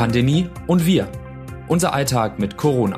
Pandemie und wir. Unser Alltag mit Corona.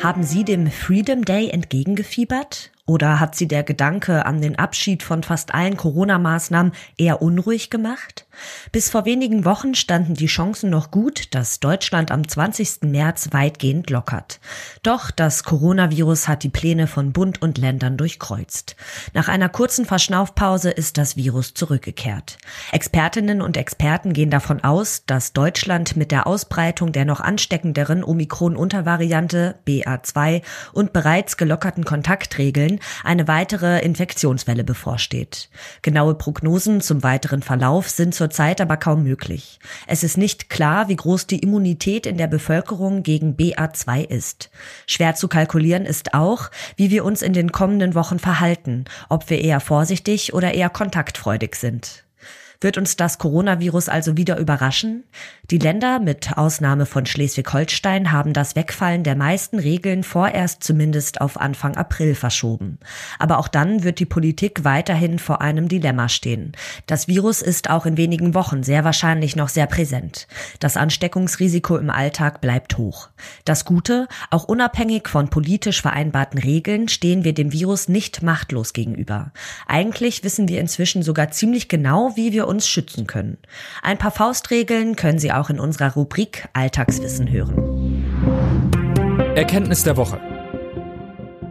Haben Sie dem Freedom Day entgegengefiebert? Oder hat Sie der Gedanke an den Abschied von fast allen Corona-Maßnahmen eher unruhig gemacht? Bis vor wenigen Wochen standen die Chancen noch gut, dass Deutschland am 20. März weitgehend lockert. Doch das Coronavirus hat die Pläne von Bund und Ländern durchkreuzt. Nach einer kurzen Verschnaufpause ist das Virus zurückgekehrt. Expertinnen und Experten gehen davon aus, dass Deutschland mit der Ausbreitung der noch ansteckenderen Omikron-Untervariante BA2 und bereits gelockerten Kontaktregeln eine weitere Infektionswelle bevorsteht. Genaue Prognosen zum weiteren Verlauf sind zurzeit aber kaum möglich. Es ist nicht klar, wie groß die Immunität in der Bevölkerung gegen BA2 ist. Schwer zu kalkulieren ist auch, wie wir uns in den kommenden Wochen verhalten, ob wir eher vorsichtig oder eher kontaktfreudig sind. Wird uns das Coronavirus also wieder überraschen? Die Länder, mit Ausnahme von Schleswig-Holstein, haben das Wegfallen der meisten Regeln vorerst zumindest auf Anfang April verschoben. Aber auch dann wird die Politik weiterhin vor einem Dilemma stehen. Das Virus ist auch in wenigen Wochen sehr wahrscheinlich noch sehr präsent. Das Ansteckungsrisiko im Alltag bleibt hoch. Das Gute, auch unabhängig von politisch vereinbarten Regeln stehen wir dem Virus nicht machtlos gegenüber. Eigentlich wissen wir inzwischen sogar ziemlich genau, wie wir uns schützen können. Ein paar Faustregeln können Sie auch in unserer Rubrik Alltagswissen hören. Erkenntnis der Woche.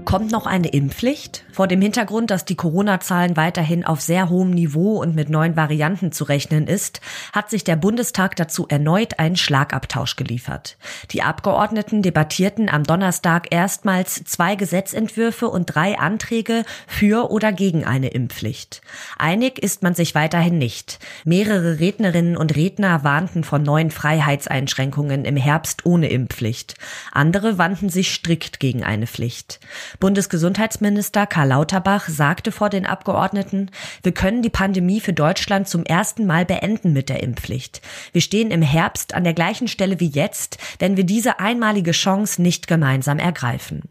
Kommt noch eine Impfpflicht? Vor dem Hintergrund, dass die Corona-Zahlen weiterhin auf sehr hohem Niveau und mit neuen Varianten zu rechnen ist, hat sich der Bundestag dazu erneut einen Schlagabtausch geliefert. Die Abgeordneten debattierten am Donnerstag erstmals zwei Gesetzentwürfe und drei Anträge für oder gegen eine Impfpflicht. Einig ist man sich weiterhin nicht. Mehrere Rednerinnen und Redner warnten von neuen Freiheitseinschränkungen im Herbst ohne Impfpflicht. Andere wandten sich strikt gegen eine Pflicht. Bundesgesundheitsminister Karl Lauterbach sagte vor den Abgeordneten, wir können die Pandemie für Deutschland zum ersten Mal beenden mit der Impfpflicht. Wir stehen im Herbst an der gleichen Stelle wie jetzt, wenn wir diese einmalige Chance nicht gemeinsam ergreifen.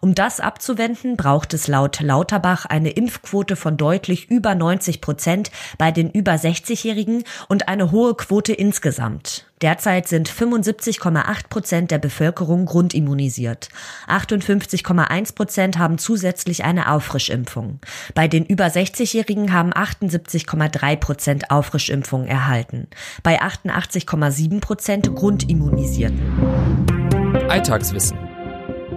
Um das abzuwenden, braucht es laut Lauterbach eine Impfquote von deutlich über 90 Prozent bei den über 60-Jährigen und eine hohe Quote insgesamt. Derzeit sind 75,8 Prozent der Bevölkerung grundimmunisiert. 58,1 Prozent haben zusätzlich eine Auffrischimpfung. Bei den über 60-Jährigen haben 78,3 Prozent Auffrischimpfung erhalten. Bei 88,7 Prozent Grundimmunisierten. Alltagswissen.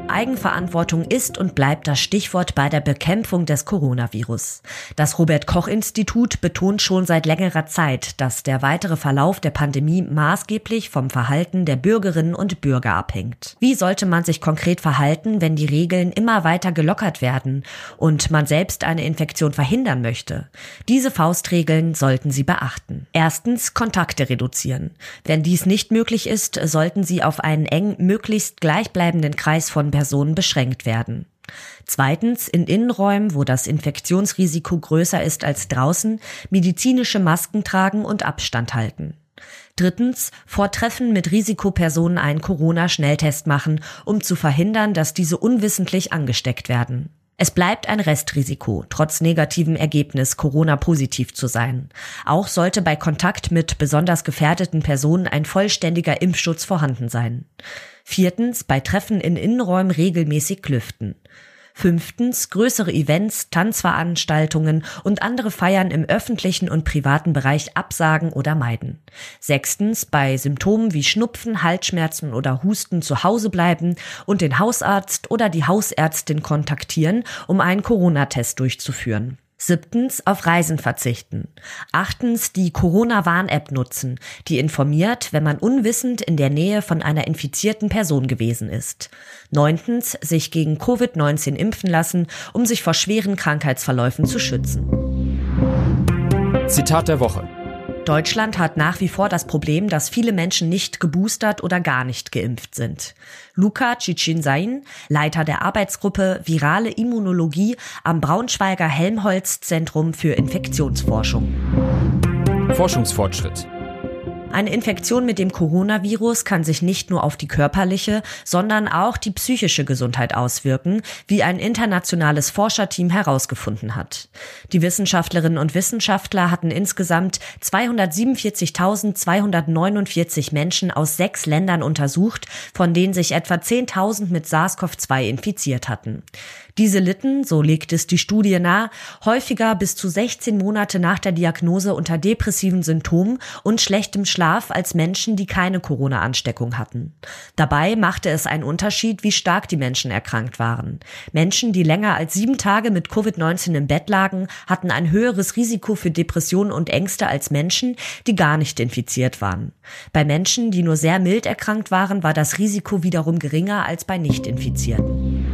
Eigenverantwortung ist und bleibt das Stichwort bei der Bekämpfung des Coronavirus. Das Robert Koch Institut betont schon seit längerer Zeit, dass der weitere Verlauf der Pandemie maßgeblich vom Verhalten der Bürgerinnen und Bürger abhängt. Wie sollte man sich konkret verhalten, wenn die Regeln immer weiter gelockert werden und man selbst eine Infektion verhindern möchte? Diese Faustregeln sollten Sie beachten. Erstens Kontakte reduzieren. Wenn dies nicht möglich ist, sollten Sie auf einen eng möglichst gleichbleibenden Kreis von Personen beschränkt werden. Zweitens, in Innenräumen, wo das Infektionsrisiko größer ist als draußen, medizinische Masken tragen und Abstand halten. Drittens, vor Treffen mit Risikopersonen einen Corona-Schnelltest machen, um zu verhindern, dass diese unwissentlich angesteckt werden. Es bleibt ein Restrisiko, trotz negativem Ergebnis Corona-positiv zu sein. Auch sollte bei Kontakt mit besonders gefährdeten Personen ein vollständiger Impfschutz vorhanden sein. Viertens, bei Treffen in Innenräumen regelmäßig lüften. Fünftens, größere Events, Tanzveranstaltungen und andere Feiern im öffentlichen und privaten Bereich absagen oder meiden. Sechstens, bei Symptomen wie Schnupfen, Halsschmerzen oder Husten zu Hause bleiben und den Hausarzt oder die Hausärztin kontaktieren, um einen Corona-Test durchzuführen. Siebtens, auf Reisen verzichten. Achtens, die Corona-Warn-App nutzen, die informiert, wenn man unwissend in der Nähe von einer infizierten Person gewesen ist. Neuntens, sich gegen Covid-19 impfen lassen, um sich vor schweren Krankheitsverläufen zu schützen. Zitat der Woche. Deutschland hat nach wie vor das Problem, dass viele Menschen nicht geboostert oder gar nicht geimpft sind. Luca Ciccinsain, Leiter der Arbeitsgruppe Virale Immunologie am Braunschweiger Helmholtz Zentrum für Infektionsforschung. Forschungsfortschritt. Eine Infektion mit dem Coronavirus kann sich nicht nur auf die körperliche, sondern auch die psychische Gesundheit auswirken, wie ein internationales Forscherteam herausgefunden hat. Die Wissenschaftlerinnen und Wissenschaftler hatten insgesamt 247.249 Menschen aus sechs Ländern untersucht, von denen sich etwa 10.000 mit SARS-CoV-2 infiziert hatten. Diese litten, so legt es die Studie nahe, häufiger bis zu 16 Monate nach der Diagnose unter depressiven Symptomen und schlechtem Schlaf als Menschen, die keine Corona-Ansteckung hatten. Dabei machte es einen Unterschied, wie stark die Menschen erkrankt waren. Menschen, die länger als sieben Tage mit Covid-19 im Bett lagen, hatten ein höheres Risiko für Depressionen und Ängste als Menschen, die gar nicht infiziert waren. Bei Menschen, die nur sehr mild erkrankt waren, war das Risiko wiederum geringer als bei Nicht-Infizierten.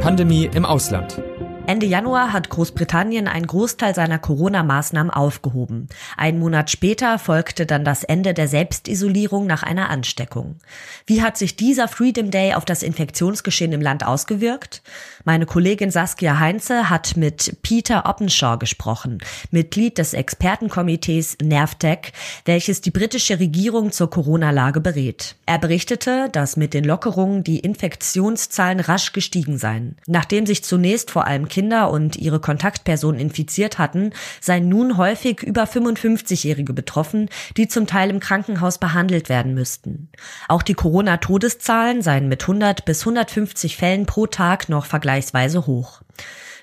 Pandemie im Ausland. Ende Januar hat Großbritannien einen Großteil seiner Corona-Maßnahmen aufgehoben. Einen Monat später folgte dann das Ende der Selbstisolierung nach einer Ansteckung. Wie hat sich dieser Freedom Day auf das Infektionsgeschehen im Land ausgewirkt? Meine Kollegin Saskia Heinze hat mit Peter Oppenshaw gesprochen, Mitglied des Expertenkomitees NervTech, welches die britische Regierung zur Corona-Lage berät. Er berichtete, dass mit den Lockerungen die Infektionszahlen rasch gestiegen seien. Nachdem sich zunächst vor allem Kinder und ihre Kontaktpersonen infiziert hatten, seien nun häufig über 55-Jährige betroffen, die zum Teil im Krankenhaus behandelt werden müssten. Auch die Corona-Todeszahlen seien mit 100 bis 150 Fällen pro Tag noch vergleichsweise hoch.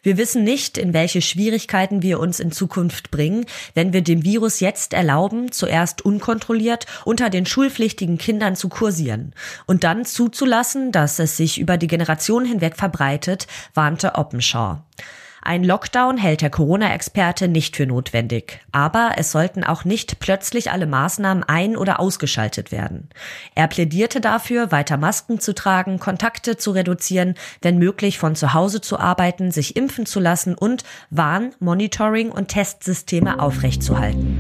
Wir wissen nicht, in welche Schwierigkeiten wir uns in Zukunft bringen, wenn wir dem Virus jetzt erlauben, zuerst unkontrolliert unter den schulpflichtigen Kindern zu kursieren und dann zuzulassen, dass es sich über die Generation hinweg verbreitet, warnte Oppenshaw. Ein Lockdown hält der Corona-Experte nicht für notwendig. Aber es sollten auch nicht plötzlich alle Maßnahmen ein- oder ausgeschaltet werden. Er plädierte dafür, weiter Masken zu tragen, Kontakte zu reduzieren, wenn möglich von zu Hause zu arbeiten, sich impfen zu lassen und Warn-, Monitoring- und Testsysteme aufrechtzuerhalten.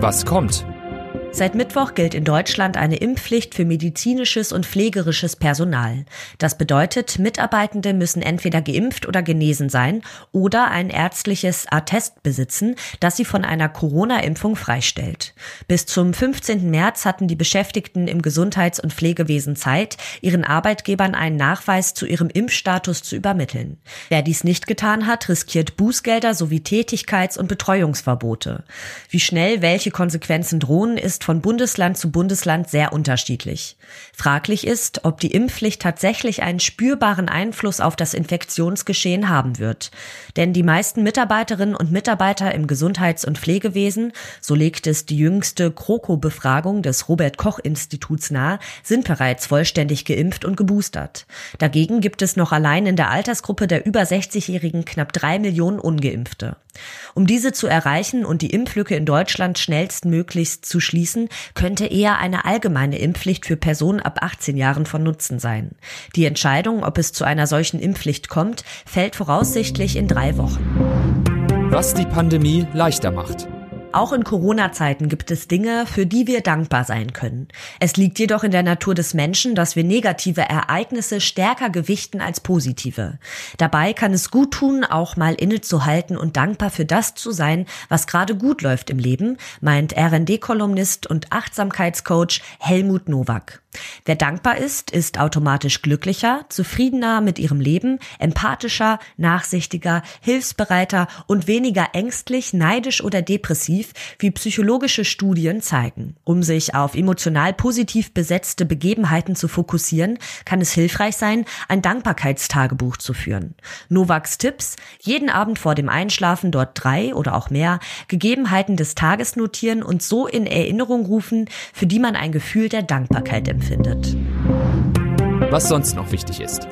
Was kommt? Seit Mittwoch gilt in Deutschland eine Impfpflicht für medizinisches und pflegerisches Personal. Das bedeutet, Mitarbeitende müssen entweder geimpft oder genesen sein oder ein ärztliches Attest besitzen, das sie von einer Corona-Impfung freistellt. Bis zum 15. März hatten die Beschäftigten im Gesundheits- und Pflegewesen Zeit, ihren Arbeitgebern einen Nachweis zu ihrem Impfstatus zu übermitteln. Wer dies nicht getan hat, riskiert Bußgelder sowie Tätigkeits- und Betreuungsverbote. Wie schnell welche Konsequenzen drohen, ist ist von Bundesland zu Bundesland sehr unterschiedlich. Fraglich ist, ob die Impfpflicht tatsächlich einen spürbaren Einfluss auf das Infektionsgeschehen haben wird. Denn die meisten Mitarbeiterinnen und Mitarbeiter im Gesundheits- und Pflegewesen, so legt es die jüngste Kroko-Befragung des Robert Koch Instituts nahe, sind bereits vollständig geimpft und geboostert. Dagegen gibt es noch allein in der Altersgruppe der über 60-Jährigen knapp drei Millionen Ungeimpfte. Um diese zu erreichen und die Impflücke in Deutschland schnellstmöglichst zu schließen, könnte eher eine allgemeine Impfpflicht für Personen ab 18 Jahren von Nutzen sein. Die Entscheidung, ob es zu einer solchen Impfpflicht kommt, fällt voraussichtlich in drei Wochen. Was die Pandemie leichter macht. Auch in Corona-Zeiten gibt es Dinge, für die wir dankbar sein können. Es liegt jedoch in der Natur des Menschen, dass wir negative Ereignisse stärker gewichten als positive. Dabei kann es gut tun, auch mal innezuhalten und dankbar für das zu sein, was gerade gut läuft im Leben, meint RD-Kolumnist und Achtsamkeitscoach Helmut Nowak. Wer dankbar ist, ist automatisch glücklicher, zufriedener mit ihrem Leben, empathischer, nachsichtiger, hilfsbereiter und weniger ängstlich, neidisch oder depressiv, wie psychologische Studien zeigen. Um sich auf emotional positiv besetzte Begebenheiten zu fokussieren, kann es hilfreich sein, ein Dankbarkeitstagebuch zu führen. Novaks Tipps, jeden Abend vor dem Einschlafen dort drei oder auch mehr Gegebenheiten des Tages notieren und so in Erinnerung rufen, für die man ein Gefühl der Dankbarkeit empfindet. Was sonst noch wichtig ist.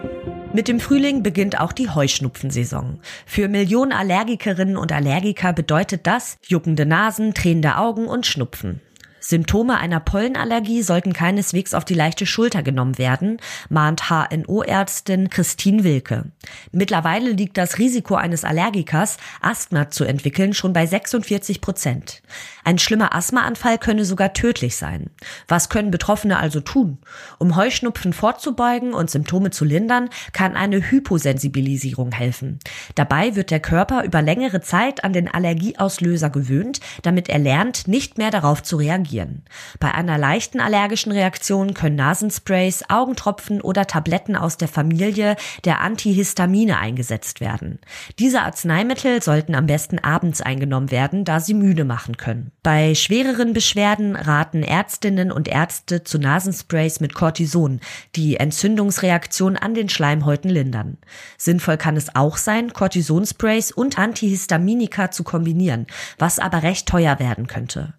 Mit dem Frühling beginnt auch die Heuschnupfensaison. Für Millionen Allergikerinnen und Allergiker bedeutet das juckende Nasen, tränende Augen und Schnupfen. Symptome einer Pollenallergie sollten keineswegs auf die leichte Schulter genommen werden, mahnt HNO-Ärztin Christine Wilke. Mittlerweile liegt das Risiko eines Allergikers, Asthma zu entwickeln, schon bei 46 Prozent. Ein schlimmer Asthmaanfall könne sogar tödlich sein. Was können Betroffene also tun? Um Heuschnupfen vorzubeugen und Symptome zu lindern, kann eine Hyposensibilisierung helfen. Dabei wird der Körper über längere Zeit an den Allergieauslöser gewöhnt, damit er lernt, nicht mehr darauf zu reagieren. Bei einer leichten allergischen Reaktion können Nasensprays, Augentropfen oder Tabletten aus der Familie der Antihistamine eingesetzt werden. Diese Arzneimittel sollten am besten abends eingenommen werden, da sie müde machen können. Bei schwereren Beschwerden raten Ärztinnen und Ärzte zu Nasensprays mit Cortison, die Entzündungsreaktion an den Schleimhäuten lindern. Sinnvoll kann es auch sein, Cortisonsprays und Antihistaminika zu kombinieren, was aber recht teuer werden könnte.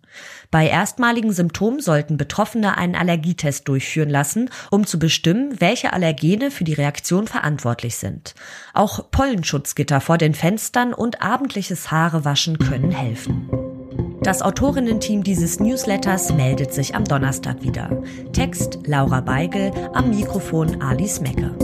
Bei erstmaligen Symptomen sollten Betroffene einen Allergietest durchführen lassen, um zu bestimmen, welche Allergene für die Reaktion verantwortlich sind. Auch Pollenschutzgitter vor den Fenstern und abendliches Haarewaschen können helfen. Das Autorinnen-Team dieses Newsletters meldet sich am Donnerstag wieder. Text Laura Beigel, am Mikrofon Alice Mecke.